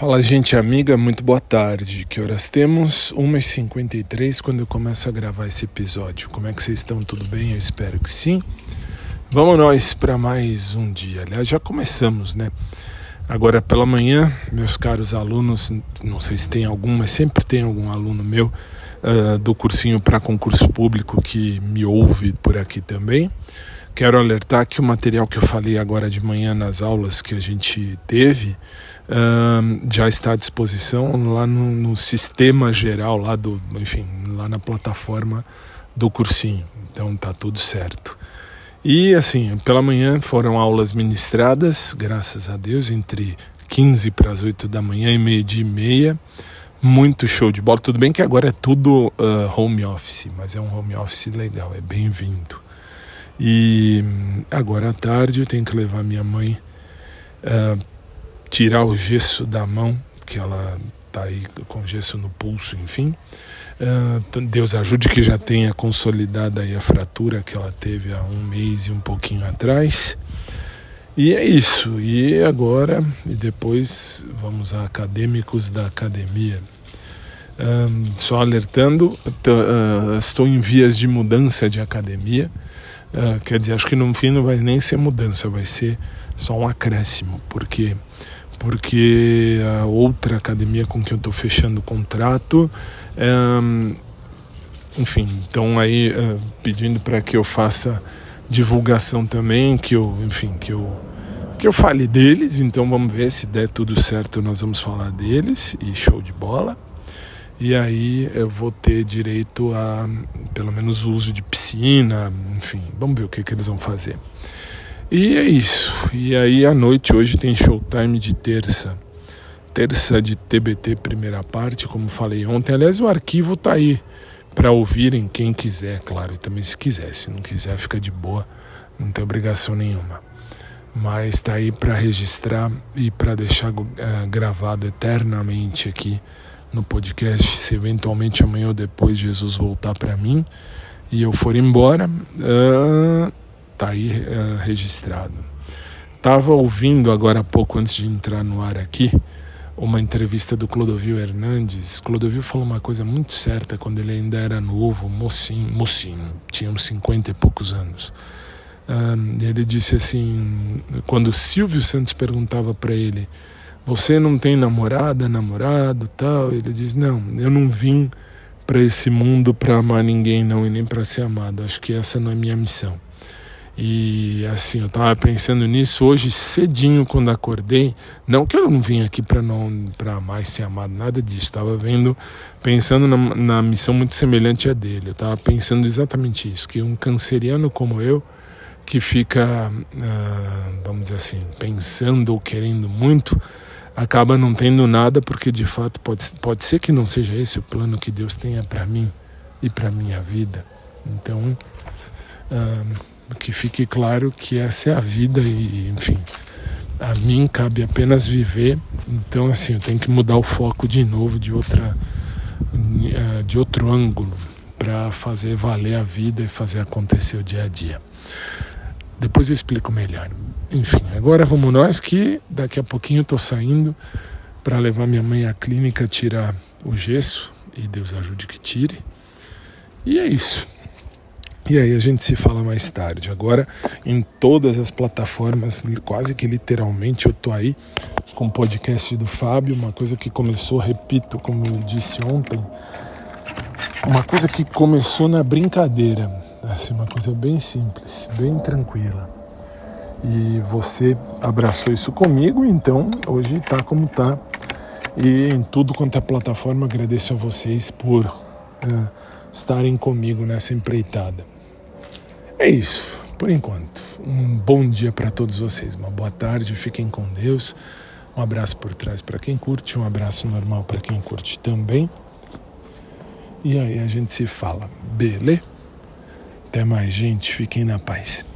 Fala, gente amiga, muito boa tarde. Que horas temos? 1h53 quando eu começo a gravar esse episódio. Como é que vocês estão? Tudo bem? Eu espero que sim. Vamos nós para mais um dia. Aliás, já começamos, né? Agora pela manhã, meus caros alunos, não sei se tem algum, mas sempre tem algum aluno meu uh, do cursinho para concurso público que me ouve por aqui também. Quero alertar que o material que eu falei agora de manhã nas aulas que a gente teve uh, já está à disposição lá no, no, sistema geral, lá do, enfim, lá na plataforma do cursinho. Então tá tudo certo. E assim, pela manhã foram aulas ministradas, graças a Deus, entre 15 para as 8 da manhã e meio-dia e meia. Muito show de bola. Tudo bem que agora é tudo uh, home office, mas é um home office legal, é bem-vindo. E agora à tarde eu tenho que levar minha mãe uh, tirar o gesso da mão, que ela está aí com gesso no pulso, enfim. Uh, Deus ajude que já tenha consolidada aí a fratura que ela teve há um mês e um pouquinho atrás. E é isso. E agora, e depois vamos a acadêmicos da academia. Um, só alertando, uh, estou em vias de mudança de academia. Uh, quer dizer, acho que no fim não vai nem ser mudança, vai ser só um acréscimo, porque porque a outra academia com que eu estou fechando o contrato, um, enfim, então aí pedindo para que eu faça divulgação também, que eu, enfim, que eu que eu fale deles, então vamos ver se der tudo certo, nós vamos falar deles e show de bola. E aí eu vou ter direito a pelo menos o uso de piscina, enfim, vamos ver o que, que eles vão fazer. E é isso. E aí à noite hoje tem showtime de terça. Terça de TBT primeira parte, como falei ontem. Aliás, o arquivo tá aí para ouvirem quem quiser, claro, e também se quiser, se não quiser fica de boa, não tem obrigação nenhuma. Mas tá aí para registrar e para deixar uh, gravado eternamente aqui no podcast, se eventualmente amanhã ou depois Jesus voltar para mim e eu for embora, uh, tá aí uh, registrado. Tava ouvindo agora há pouco antes de entrar no ar aqui uma entrevista do Clodovil Hernandes. Clodovil falou uma coisa muito certa quando ele ainda era novo, mocinho, mocinho tinha uns 50 e poucos anos. Um, ele disse assim, quando Silvio Santos perguntava para ele você não tem namorada, namorado, tal? Ele diz: Não, eu não vim para esse mundo para amar ninguém, não, e nem para ser amado. Acho que essa não é minha missão. E assim, eu estava pensando nisso hoje cedinho quando acordei. Não que eu não vim aqui para não para mais ser amado, nada disso. Estava vendo, pensando na, na, missão muito semelhante à dele. Eu estava pensando exatamente isso, que um canceriano como eu, que fica, ah, vamos dizer assim, pensando ou querendo muito, acaba não tendo nada, porque de fato pode, pode ser que não seja esse o plano que Deus tenha para mim e para minha vida. Então, uh, que fique claro que essa é a vida e, enfim, a mim cabe apenas viver. Então, assim, eu tenho que mudar o foco de novo, de outra, uh, de outro ângulo, para fazer valer a vida e fazer acontecer o dia a dia. Depois eu explico melhor. Enfim, agora vamos nós que daqui a pouquinho estou saindo para levar minha mãe à clínica tirar o gesso e Deus ajude que tire. E é isso. E aí a gente se fala mais tarde. Agora em todas as plataformas, quase que literalmente eu tô aí com o podcast do Fábio, uma coisa que começou, repito, como eu disse ontem, uma coisa que começou na brincadeira, assim, uma coisa bem simples, bem tranquila e você abraçou isso comigo, então hoje está como está. E em tudo quanto é plataforma, agradeço a vocês por uh, estarem comigo nessa empreitada. É isso, por enquanto. Um bom dia para todos vocês, uma boa tarde, fiquem com Deus. Um abraço por trás para quem curte, um abraço normal para quem curte também. E aí a gente se fala, beleza? Até mais, gente. Fiquem na paz.